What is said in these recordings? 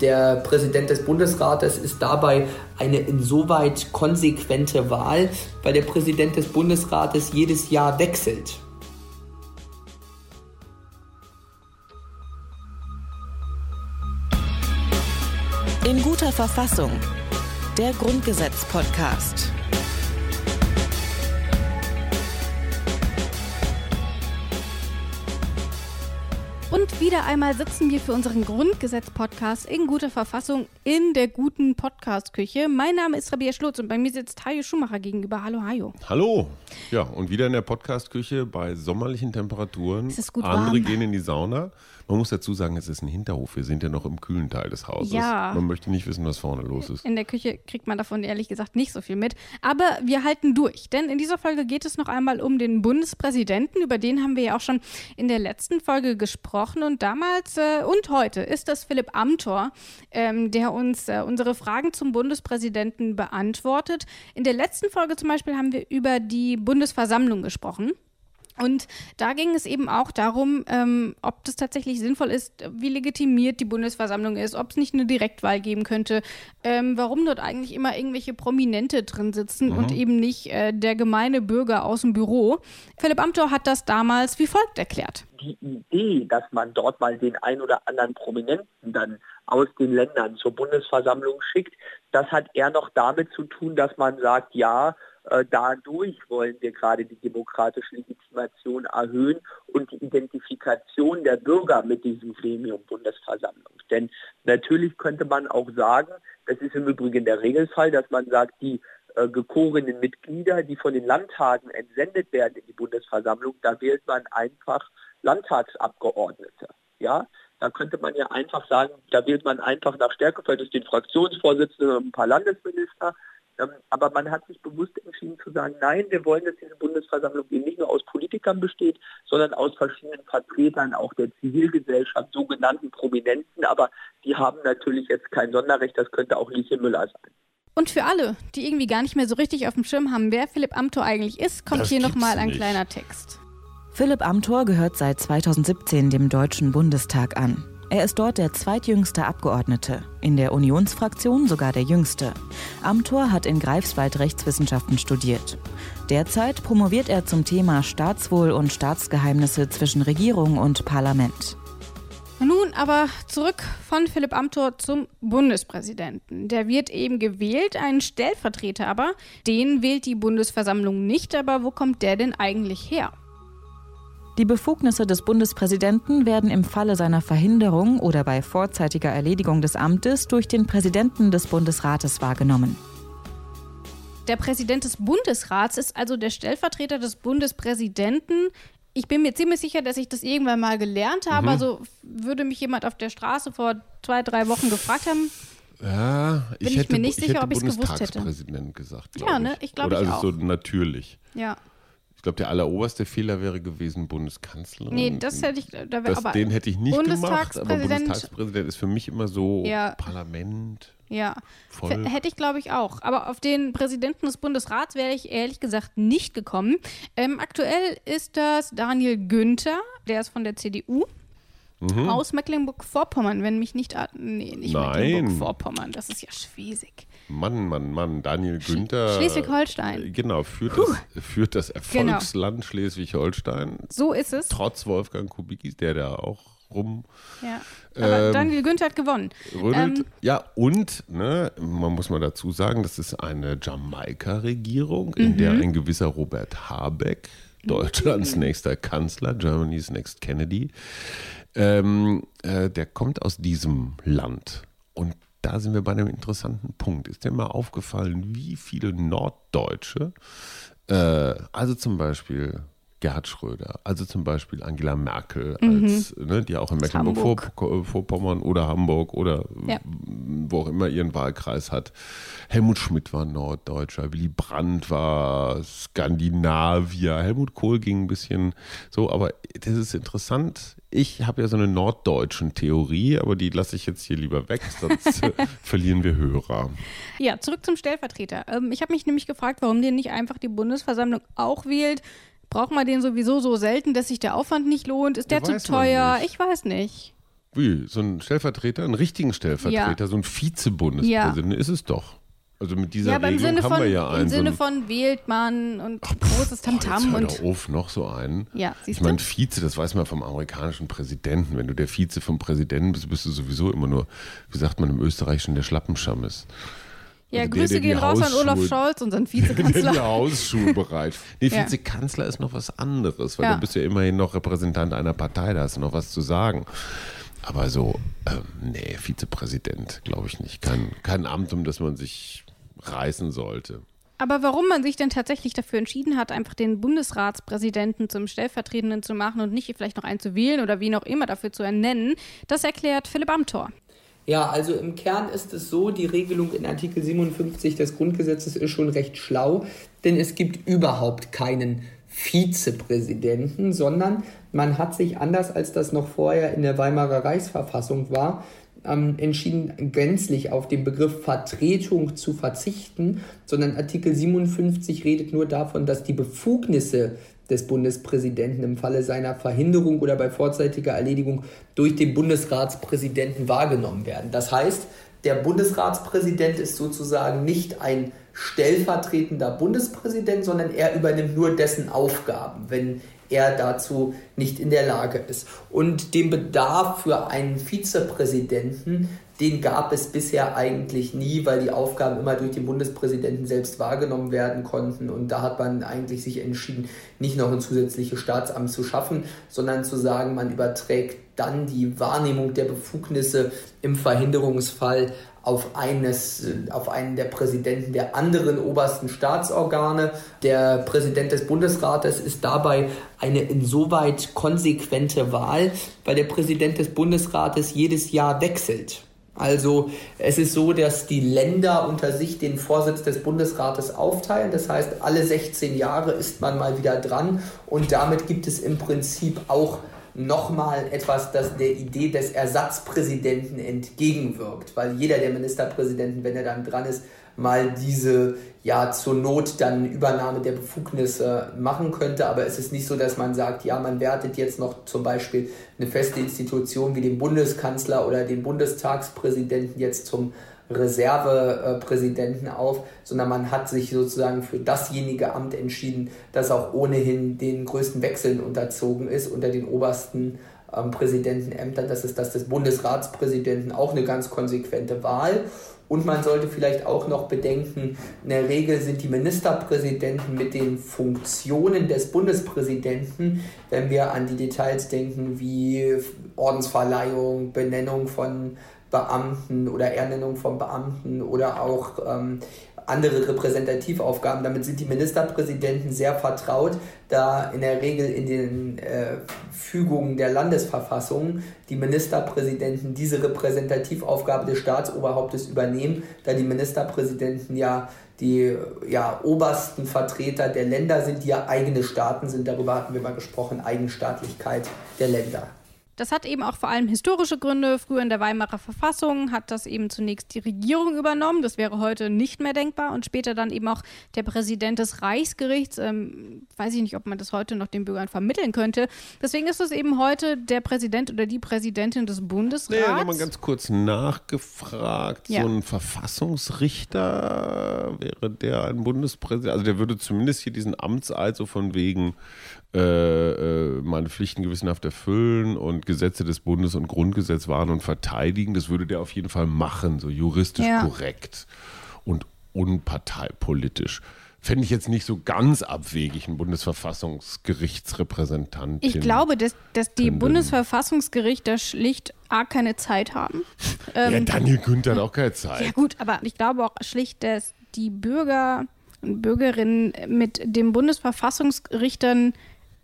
Der Präsident des Bundesrates ist dabei eine insoweit konsequente Wahl, weil der Präsident des Bundesrates jedes Jahr wechselt. In guter Verfassung. Der Grundgesetz-Podcast. Wieder einmal sitzen wir für unseren Grundgesetz-Podcast in guter Verfassung in der guten Podcast-Küche. Mein Name ist Rabia Schlutz und bei mir sitzt Hajo Schumacher gegenüber. Hallo, Hajo. Hallo. Ja, und wieder in der Podcast-Küche bei sommerlichen Temperaturen. Es ist gut Andere warm. gehen in die Sauna. Man muss dazu sagen, es ist ein Hinterhof. Wir sind ja noch im kühlen Teil des Hauses. Ja. Man möchte nicht wissen, was vorne los ist. In der Küche kriegt man davon ehrlich gesagt nicht so viel mit. Aber wir halten durch, denn in dieser Folge geht es noch einmal um den Bundespräsidenten. Über den haben wir ja auch schon in der letzten Folge gesprochen. Und damals äh, und heute ist das Philipp Amthor, ähm, der uns äh, unsere Fragen zum Bundespräsidenten beantwortet. In der letzten Folge zum Beispiel haben wir über die Bundesversammlung gesprochen. Und da ging es eben auch darum, ähm, ob das tatsächlich sinnvoll ist, wie legitimiert die Bundesversammlung ist, ob es nicht eine Direktwahl geben könnte, ähm, warum dort eigentlich immer irgendwelche Prominente drin sitzen und eben nicht äh, der gemeine Bürger aus dem Büro. Philipp Amthor hat das damals wie folgt erklärt. die Idee, dass man dort mal den ein oder anderen Prominenten dann aus den Ländern zur Bundesversammlung schickt, das hat eher noch damit zu tun, dass man sagt, ja, dadurch wollen wir gerade die demokratische Legitimation erhöhen und die Identifikation der Bürger mit diesem Gremium Bundesversammlung. Denn natürlich könnte man auch sagen, das ist im Übrigen der Regelfall, dass man sagt, die äh, gekorenen Mitglieder, die von den Landtagen entsendet werden in die Bundesversammlung, da wählt man einfach Landtagsabgeordnete. Ja, da könnte man ja einfach sagen, da wählt man einfach nach Stärke, vielleicht ist den Fraktionsvorsitzenden und ein paar Landesminister. Ähm, Aber man hat sich bewusst entschieden zu sagen, nein, wir wollen, dass diese Bundesversammlung eben nicht nur aus Politikern besteht, sondern aus verschiedenen Vertretern auch der Zivilgesellschaft, sogenannten Prominenten. Aber die haben natürlich jetzt kein Sonderrecht, das könnte auch Lieschen Müller sein. Und für alle, die irgendwie gar nicht mehr so richtig auf dem Schirm haben, wer Philipp Amthor eigentlich ist, kommt Das hier nochmal ein kleiner Text. Philipp Amthor gehört seit 2017 dem Deutschen Bundestag an. Er ist dort der zweitjüngste Abgeordnete, in der Unionsfraktion sogar der jüngste. Amthor hat in Greifswald Rechtswissenschaften studiert. Derzeit promoviert er zum Thema Staatswohl und Staatsgeheimnisse zwischen Regierung und Parlament. Nun aber zurück von Philipp Amthor zum Bundespräsidenten. Der wird eben gewählt, einen Stellvertreter aber, den wählt die Bundesversammlung nicht, aber wo kommt der denn eigentlich her? Die Befugnisse des Bundespräsidenten werden im Falle seiner Verhinderung oder bei vorzeitiger Erledigung des Amtes durch den Präsidenten des Bundesrates wahrgenommen. Der Präsident des Bundesrats ist also der Stellvertreter des Bundespräsidenten. Ich bin mir ziemlich sicher, dass ich das irgendwann mal gelernt habe. Also würde mich jemand auf der Straße vor zwei, drei Wochen gefragt haben, Ja, ich Bin ich hätte, mir nicht sicher, hätte ob ich's gewusst hätte. Bundestagspräsident gesagt. Ja, ne? Ich glaub, Oder ich also auch. so natürlich. ja. Ich glaube, der alleroberste Fehler wäre gewesen, Bundeskanzlerin. Nee, das hätte ich, da wäre das, aber. den hätte ich nicht gemacht, aber Bundestagspräsident- ist für mich immer so Ja. Parlament. Ja, Voll. Hätte ich glaube ich auch. Aber auf den Präsidenten des Bundesrats wäre ich ehrlich gesagt nicht gekommen. Ähm, aktuell ist das Daniel Günther, der ist von der CDU. Mhm. Aus Mecklenburg-Vorpommern, wenn mich nicht. Nee, nicht Nein. Mecklenburg-Vorpommern, das ist ja Schwesig. Mann, Mann, Mann, Daniel Günther. Schleswig-Holstein. äh, Genau, führt das, führt das Genau. Erfolgsland Schleswig-Holstein. So ist es. Trotz Wolfgang Kubicki, der da auch rum Ja. Aber Ähm, Daniel Günther hat gewonnen. Ähm, ja, und, ne, man muss mal dazu sagen, das ist eine Jamaika-Regierung, in der Mhm. ein gewisser Robert Habeck, Deutschlands nächster Kanzler, Germany's Next Kennedy, ähm, äh, der kommt aus diesem Land. Und da sind wir bei einem interessanten Punkt. Ist dir mal aufgefallen, wie viele Norddeutsche, äh, also zum Beispiel Gerhard Schröder, also zum Beispiel Angela Merkel, als, ne, die auch in Mhm. Mecklenburg-Vorpommern oder Hamburg oder Ja. wo auch immer ihren Wahlkreis hat. Helmut Schmidt war Norddeutscher, Willy Brandt war Skandinavier, Helmut Kohl ging ein bisschen so, aber das ist interessant. Ich habe ja so eine norddeutschen Theorie, aber die lasse ich jetzt hier lieber weg, sonst äh, verlieren wir Hörer. Ja, zurück zum Stellvertreter. Ähm, ich habe mich nämlich gefragt, warum den nicht einfach die Bundesversammlung auch wählt. Braucht man den sowieso so selten, dass sich der Aufwand nicht lohnt? Ist der Ja, zu teuer? Ich weiß nicht. Wie? So ein Stellvertreter, einen richtigen Stellvertreter, so ein Vize-Bundespräsident ist es doch. Also mit dieser ja, aber im Regelung Sinne haben von, wir ja einen. im so Sinne einen- von wählt man und Ach, großes boah, jetzt Tamtam hör und auf, noch so einen. Ja, siehst ich meine? Vize, das weiß man vom amerikanischen Präsidenten. Wenn du der Vize vom Präsidenten bist, bist du sowieso immer nur, wie sagt man im Österreichischen, der Schlappenschammes. Ja, also der, Grüße der gehen raus an Olaf Scholz, unseren Der Vizekanzler. Hausschuhe bereit. Nee, Ja. Vizekanzler ist noch was anderes, weil Ja. du bist ja immerhin noch Repräsentant einer Partei, da hast du noch was zu sagen. Aber so, ähm, nee, Vizepräsident, glaube ich nicht. Kein, kein Amt, um das man sich reißen sollte. Aber warum man sich denn tatsächlich dafür entschieden hat, einfach den Bundesratspräsidenten zum Stellvertretenden zu machen und nicht vielleicht noch einen zu wählen oder wie noch immer dafür zu ernennen, das erklärt Philipp Amthor. Ja, also im Kern ist es so, die Regelung in Artikel 57 des Grundgesetzes ist schon recht schlau, denn es gibt überhaupt keinen Vizepräsidenten, sondern man hat sich anders als das noch vorher in der Weimarer Reichsverfassung war, ähm, entschieden, gänzlich auf den Begriff Vertretung zu verzichten, sondern Artikel 57 redet nur davon, dass die Befugnisse des Bundespräsidenten im Falle seiner Verhinderung oder bei vorzeitiger Erledigung durch den Bundesratspräsidenten wahrgenommen werden. Das heißt, der Bundesratspräsident ist sozusagen nicht ein stellvertretender Bundespräsident, sondern er übernimmt nur dessen Aufgaben, wenn er dazu nicht in der Lage ist. Und den Bedarf für einen Vizepräsidenten, den gab es bisher eigentlich nie, weil die Aufgaben immer durch den Bundespräsidenten selbst wahrgenommen werden konnten. Und da hat man eigentlich sich entschieden, nicht noch ein zusätzliches Staatsamt zu schaffen, sondern zu sagen, man überträgt dann die Wahrnehmung der Befugnisse im Verhinderungsfall auf, eines, auf einen der Präsidenten der anderen obersten Staatsorgane. Der Präsident des Bundesrates ist dabei eine insoweit konsequente Wahl, weil der Präsident des Bundesrates jedes Jahr wechselt. Also es ist so, dass die Länder unter sich den Vorsitz des Bundesrates aufteilen. Das heißt, alle 16 Jahre ist man mal wieder dran und damit gibt es im Prinzip auch nochmal etwas, das der Idee des Ersatzpräsidenten entgegenwirkt, weil jeder der Ministerpräsidenten, wenn er dann dran ist, mal diese ja zur Not dann Übernahme der Befugnisse machen könnte. Aber es ist nicht so, dass man sagt, ja, man wertet jetzt noch zum Beispiel eine feste Institution wie den Bundeskanzler oder den Bundestagspräsidenten jetzt zum Reservepräsidenten auf, sondern man hat sich sozusagen für dasjenige Amt entschieden, das auch ohnehin den größten Wechseln unterzogen ist unter den obersten ähm, Präsidentenämtern. Das ist das des Bundesratspräsidenten, auch eine ganz konsequente Wahl. Und man sollte vielleicht auch noch bedenken, in der Regel sind die Ministerpräsidenten mit den Funktionen des Bundespräsidenten, wenn wir an die Details denken, wie Ordensverleihung, Benennung von Beamten oder Ernennung von Beamten oder auch ähm, andere Repräsentativaufgaben. Damit sind die Ministerpräsidenten sehr vertraut, da in der Regel in den äh, Fügungen der Landesverfassung die Ministerpräsidenten diese Repräsentativaufgabe des Staatsoberhauptes übernehmen, da die Ministerpräsidenten ja die ja, obersten Vertreter der Länder sind, die ja eigene Staaten sind. Darüber hatten wir mal gesprochen, Eigenstaatlichkeit der Länder. Das hat eben auch vor allem historische Gründe. Früher in der Weimarer Verfassung hat das eben zunächst die Regierung übernommen. Das wäre heute nicht mehr denkbar. Und später dann eben auch der Präsident des Reichsgerichts. Ähm, weiß ich nicht, ob man das heute noch den Bürgern vermitteln könnte. Deswegen ist es eben heute der Präsident oder die Präsidentin des Bundesrats. Nee, nochmal ganz kurz nachgefragt. Ja. So ein Verfassungsrichter wäre der ein Bundespräsident? Also der würde zumindest hier diesen Amtseid so von wegen äh, äh, meine Pflichten gewissenhaft erfüllen und Gesetze des Bundes und Grundgesetz wahren und verteidigen. Das würde der auf jeden Fall machen, so juristisch Ja. korrekt und unparteipolitisch. Fände ich jetzt nicht so ganz abwegig, ein Bundesverfassungsgerichtsrepräsentant. Ich glaube, dass, dass die Können- Bundesverfassungsgerichte schlicht A, keine Zeit haben. Ja, Ähm, Daniel Günther hat auch keine Zeit. Ja gut, aber ich glaube auch schlicht, dass die Bürger und Bürgerinnen mit den Bundesverfassungsrichtern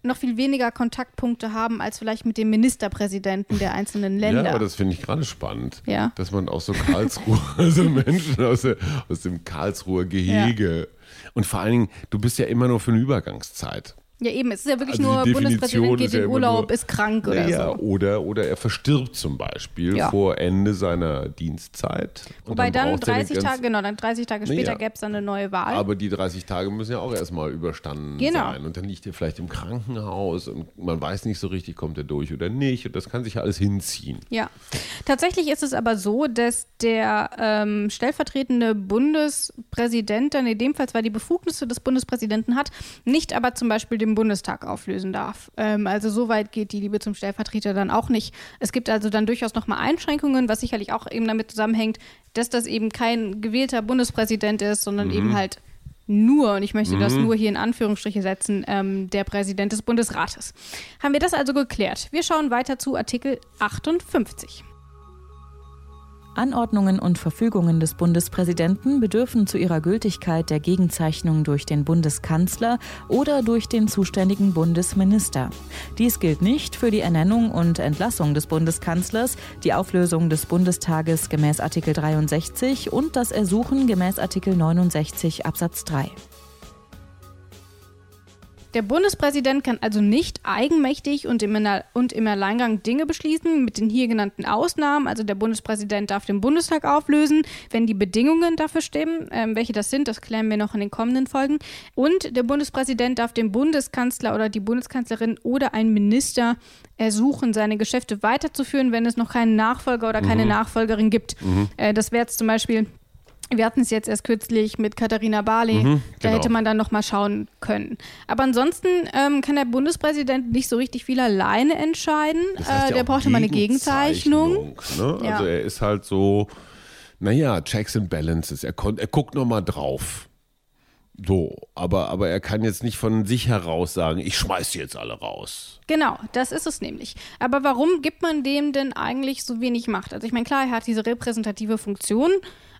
noch viel weniger Kontaktpunkte haben als vielleicht mit dem Ministerpräsidenten der einzelnen Länder. Ja, aber das finde ich gerade spannend. Ja. Dass man auch so Karlsruhe, also Menschen aus, der, aus dem Karlsruher Gehege. Und vor allen Dingen, du bist ja immer nur für eine Übergangszeit. Ja, eben, es ist ja wirklich also nur, Bundespräsident geht in Urlaub, nur, ist krank oder ja, so. Oder, oder er verstirbt zum Beispiel ja. vor Ende seiner Dienstzeit. Wobei dann, dann 30 Tage, genau, dann 30 Tage später ja. gäbe es dann eine neue Wahl. Aber die 30 Tage müssen ja auch erstmal überstanden genau. sein. Und dann liegt er vielleicht im Krankenhaus und man weiß nicht so richtig, kommt er durch oder nicht. Und das kann sich ja alles hinziehen. Ja. Tatsächlich ist es aber so, dass der ähm, stellvertretende Bundespräsident dann in dem Fall zwar die Befugnisse des Bundespräsidenten hat, nicht aber zum Beispiel dem Bundestag auflösen darf. Ähm, also so weit geht die Liebe zum Stellvertreter dann auch nicht. Es gibt also dann durchaus nochmal Einschränkungen, was sicherlich auch eben damit zusammenhängt, dass das eben kein gewählter Bundespräsident ist, sondern mhm. eben halt nur, und ich möchte mhm. das nur hier in Anführungsstriche setzen, ähm, der Präsident des Bundesrates. Haben wir das also geklärt? Wir schauen weiter zu Artikel 58. Anordnungen und Verfügungen des Bundespräsidenten bedürfen zu ihrer Gültigkeit der Gegenzeichnung durch den Bundeskanzler oder durch den zuständigen Bundesminister. Dies gilt nicht für die Ernennung und Entlassung des Bundeskanzlers, die Auflösung des Bundestages gemäß Artikel 63 und das Ersuchen gemäß Artikel 69 Absatz 3. Der Bundespräsident kann also nicht eigenmächtig und im, und im Alleingang Dinge beschließen, mit den hier genannten Ausnahmen. Also der Bundespräsident darf den Bundestag auflösen, wenn die Bedingungen dafür stimmen. Ähm, welche das sind, das klären wir noch in den kommenden Folgen. Und der Bundespräsident darf den Bundeskanzler oder die Bundeskanzlerin oder einen Minister ersuchen, seine Geschäfte weiterzuführen, wenn es noch keinen Nachfolger oder keine mhm. Nachfolgerin gibt. Mhm. Äh, das wäre jetzt zum Beispiel wir hatten es jetzt erst kürzlich mit Katharina Barley. Mhm, da genau. hätte man dann noch mal schauen können. Aber ansonsten ähm, kann der Bundespräsident nicht so richtig viel alleine entscheiden. Das heißt äh, der braucht immer eine Gegenzeichnung. Ne? Ja. Also er ist halt so, naja, Checks and Balances. Er, er guckt noch mal drauf. So, aber, aber er kann jetzt nicht von sich heraus sagen, ich schmeiß die jetzt alle raus. Genau, das ist es nämlich. Aber warum gibt man dem denn eigentlich so wenig Macht? Also ich meine, klar, er hat diese repräsentative Funktion,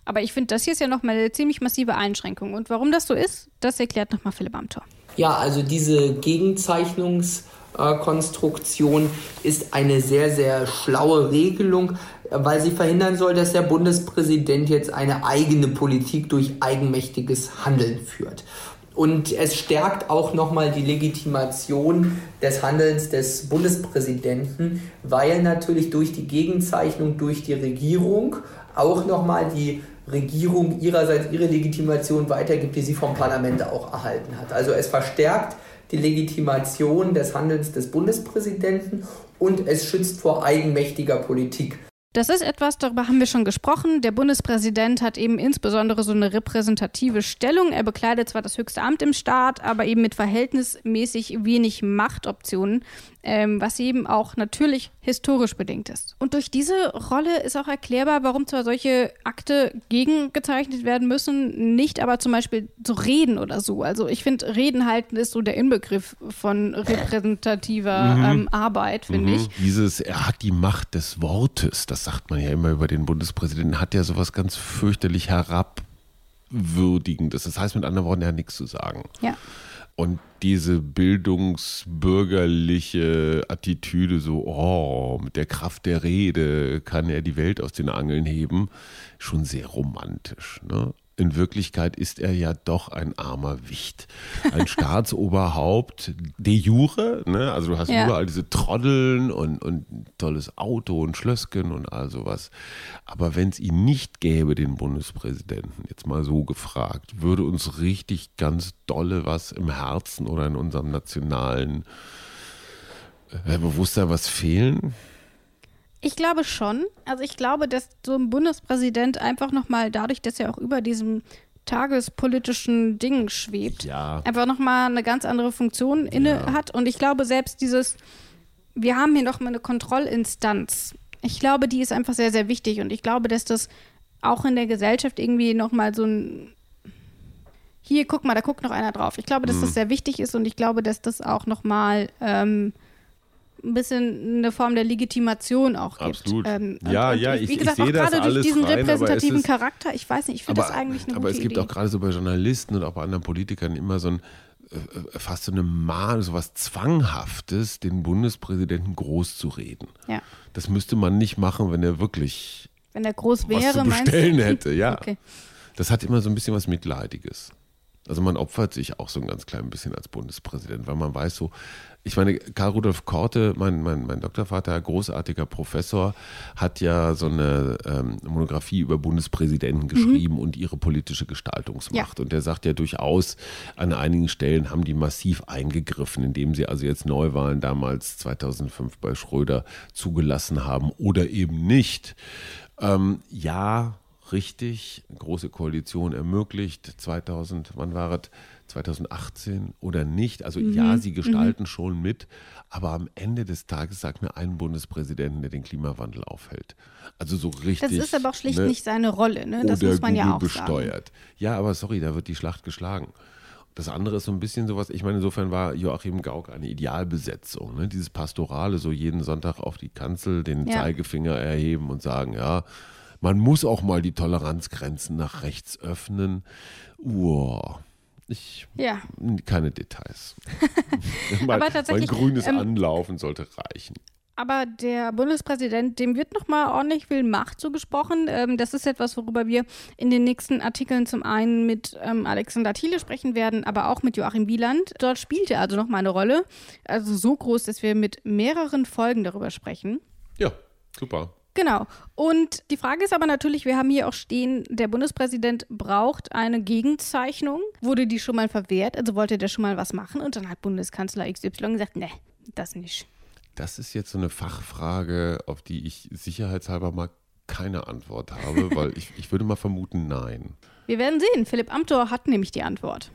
aber ich finde, das hier ist ja nochmal eine ziemlich massive Einschränkung. Und warum das so ist, das erklärt nochmal Philipp Amthor. Ja, also diese Gegenzeichnungskonstruktion ist eine sehr, sehr schlaue Regelung, weil sie verhindern soll, dass der Bundespräsident jetzt eine eigene Politik durch eigenmächtiges Handeln führt. Und es stärkt auch nochmal die Legitimation des Handelns des Bundespräsidenten, weil natürlich durch die Gegenzeichnung durch die Regierung auch nochmal die Regierung ihrerseits ihre Legitimation weitergibt, die sie vom Parlament auch erhalten hat. Also es verstärkt die Legitimation des Handelns des Bundespräsidenten und es schützt vor eigenmächtiger Politik. Das ist etwas, darüber haben wir schon gesprochen. Der Bundespräsident hat eben insbesondere so eine repräsentative Stellung. Er bekleidet zwar das höchste Amt im Staat, aber eben mit verhältnismäßig wenig Machtoptionen ähm, was eben auch natürlich historisch bedingt ist. Und durch diese Rolle ist auch erklärbar, warum zwar solche Akte gegengezeichnet werden müssen, nicht aber zum Beispiel zu reden oder so. Also ich finde, Reden halten ist so der Inbegriff von repräsentativer mhm. ähm, Arbeit, finde mhm. ich. Dieses, er hat die Macht des Wortes, das sagt man ja immer über den Bundespräsidenten, hat ja sowas ganz fürchterlich herabwürdigendes. Das heißt mit anderen Worten, er hat nichts zu sagen. Ja. Und diese bildungsbürgerliche Attitüde, so, oh, mit der Kraft der Rede kann er die Welt aus den Angeln heben, schon sehr romantisch. Ne? In Wirklichkeit ist er ja doch ein armer Wicht. Ein Staatsoberhaupt de jure, ne? also du hast ja. überall diese Troddeln und, und tolles Auto und Schlösschen und all sowas. Aber wenn es ihn nicht gäbe, den Bundespräsidenten, jetzt mal so gefragt, würde uns richtig ganz dolle was im Herzen oder in unserem nationalen äh, Bewusstsein was fehlen? Ich glaube schon. Also ich glaube, dass so ein Bundespräsident einfach nochmal dadurch, dass er auch über diesem tagespolitischen Ding schwebt, ja. einfach nochmal eine ganz andere Funktion inne ja. hat. Und ich glaube, selbst dieses, wir haben hier nochmal eine Kontrollinstanz. Ich glaube, die ist einfach sehr, sehr wichtig. Und ich glaube, dass das auch in der Gesellschaft irgendwie nochmal so ein hier, guck mal, da guckt noch einer drauf. Ich glaube, dass mhm. das sehr wichtig ist und ich glaube, dass das auch nochmal ähm, ein bisschen eine Form der Legitimation auch gibt. Absolut. Ähm, ja, und, ja, ich, wie gesagt, ich, ich auch gerade durch diesen rein, repräsentativen ist, Charakter, ich weiß nicht, ich finde das eigentlich eine Aber es gibt Idee. auch gerade so bei Journalisten und auch bei anderen Politikern immer so ein äh, äh, fast so eine Mahn, so was Zwanghaftes, den Bundespräsidenten groß zu reden. Ja. Das müsste man nicht machen, wenn er wirklich wenn er groß wäre, was zu bestellen hätte, ja. Okay. Das hat immer so ein bisschen was Mitleidiges. Also man opfert sich auch so ein ganz klein bisschen als Bundespräsident, weil man weiß so, ich meine, Karl Rudolf Korte, mein, mein, mein Doktorvater, großartiger Professor, hat ja so eine ähm, Monographie über Bundespräsidenten geschrieben mhm. und ihre politische Gestaltungsmacht. Ja. Und der sagt ja durchaus, an einigen Stellen haben die massiv eingegriffen, indem sie also jetzt Neuwahlen damals 2005 bei Schröder zugelassen haben oder eben nicht. Ähm, ja, richtig, große Koalition ermöglicht, 2000, wann war es, 2018 oder nicht. Also mhm. ja, sie gestalten mhm. schon mit, aber am Ende des Tages sagt mir ein Bundespräsidenten, der den Klimawandel aufhält. Also so richtig. Das ist aber auch schlicht ne? nicht seine Rolle, ne? Das muss man Google ja auch besteuert. Sagen. Ja, aber sorry, da wird die Schlacht geschlagen. Das andere ist so ein bisschen sowas, ich meine, insofern war Joachim Gauck eine Idealbesetzung. Ne? Dieses Pastorale, so jeden Sonntag auf die Kanzel den ja. Zeigefinger erheben und sagen, ja, man muss auch mal die Toleranzgrenzen nach rechts öffnen. Uah. Ich, ja. Keine Details. mein, Aber tatsächlich, mein grünes ähm, Anlaufen sollte reichen. Aber der Bundespräsident, dem wird nochmal ordentlich viel Macht zugesprochen. Ähm, das ist etwas, worüber wir in den nächsten Artikeln zum einen mit ähm, Alexander Thiele sprechen werden, aber auch mit Joachim Wieland. Dort spielt er also nochmal eine Rolle. Also so groß, dass wir mit mehreren Folgen darüber sprechen. Ja, super. Genau. Und die Frage ist aber natürlich, wir haben hier auch stehen, der Bundespräsident braucht eine Gegenzeichnung. Wurde die schon mal verwehrt? Also wollte der schon mal was machen? Und dann hat Bundeskanzler XY gesagt, ne, das nicht. Das ist jetzt so eine Fachfrage, auf die ich sicherheitshalber mal keine Antwort habe, weil ich, ich würde mal vermuten, nein. Wir werden sehen. Philipp Amthor hat nämlich die Antwort.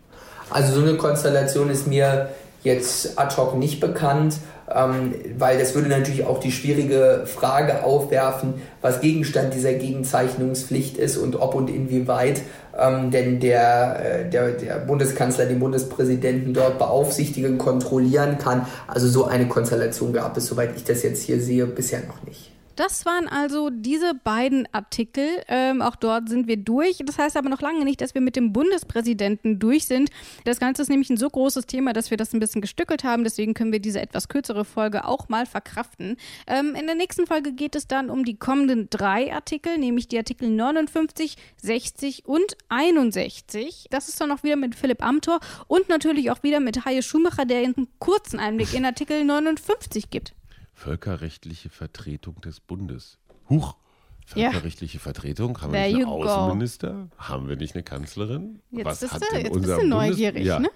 Also so eine Konstellation ist mir jetzt ad hoc nicht bekannt, ähm, weil das würde natürlich auch die schwierige Frage aufwerfen, was Gegenstand dieser Gegenzeichnungspflicht ist und ob und inwieweit ähm, denn der, äh, der, der Bundeskanzler den Bundespräsidenten dort beaufsichtigen, kontrollieren kann. Also so eine Konstellation gab es, soweit ich das jetzt hier sehe, bisher noch nicht. Das waren also diese beiden Artikel. Ähm, auch dort sind wir durch. Das heißt aber noch lange nicht, dass wir mit dem Bundespräsidenten durch sind. Das Ganze ist nämlich ein so großes Thema, dass wir das ein bisschen gestückelt haben. Deswegen können wir diese etwas kürzere Folge auch mal verkraften. Ähm, in der nächsten Folge geht es dann um die kommenden drei Artikel, nämlich die Artikel 59, 60 und 61. Das ist dann auch wieder mit Philipp Amthor und natürlich auch wieder mit Haie Schumacher, der einen kurzen Einblick in Artikel 59 gibt völkerrechtliche Vertretung des Bundes. Huch! Völkerrechtliche ja. Vertretung? Haben There wir nicht einen Außenminister? Go. Haben wir nicht eine Kanzlerin? Jetzt Was hat denn jetzt unser bist du neugierig, Bundes ja. ne?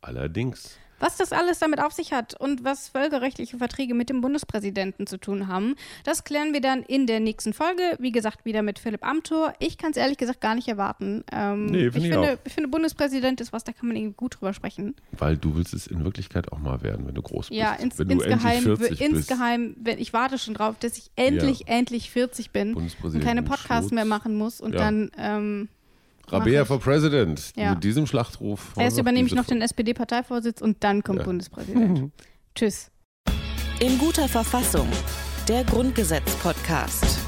Allerdings. Was das alles damit auf sich hat und was völkerrechtliche Verträge mit dem Bundespräsidenten zu tun haben, das klären wir dann in der nächsten Folge. Wie gesagt, wieder mit Philipp Amthor. Ich kann es ehrlich gesagt gar nicht erwarten. Ähm, nee, find ich, ich, finde, ich finde, Bundespräsident ist was, da kann man irgendwie gut drüber sprechen. Weil du willst es in Wirklichkeit auch mal werden, wenn du groß bist. Ja, ins, wenn insgeheim, insgeheim wenn, ich warte schon drauf, dass ich endlich, ja. endlich 40 bin und keine Podcasts mehr machen muss und ja. dann ähm, Rabea for President. Ja. Mit diesem Schlachtruf. Erst übernehme ich noch den SPD-Parteivorsitz und dann kommt ja. Bundespräsident. Tschüss. In guter Verfassung. Der Grundgesetz-Podcast.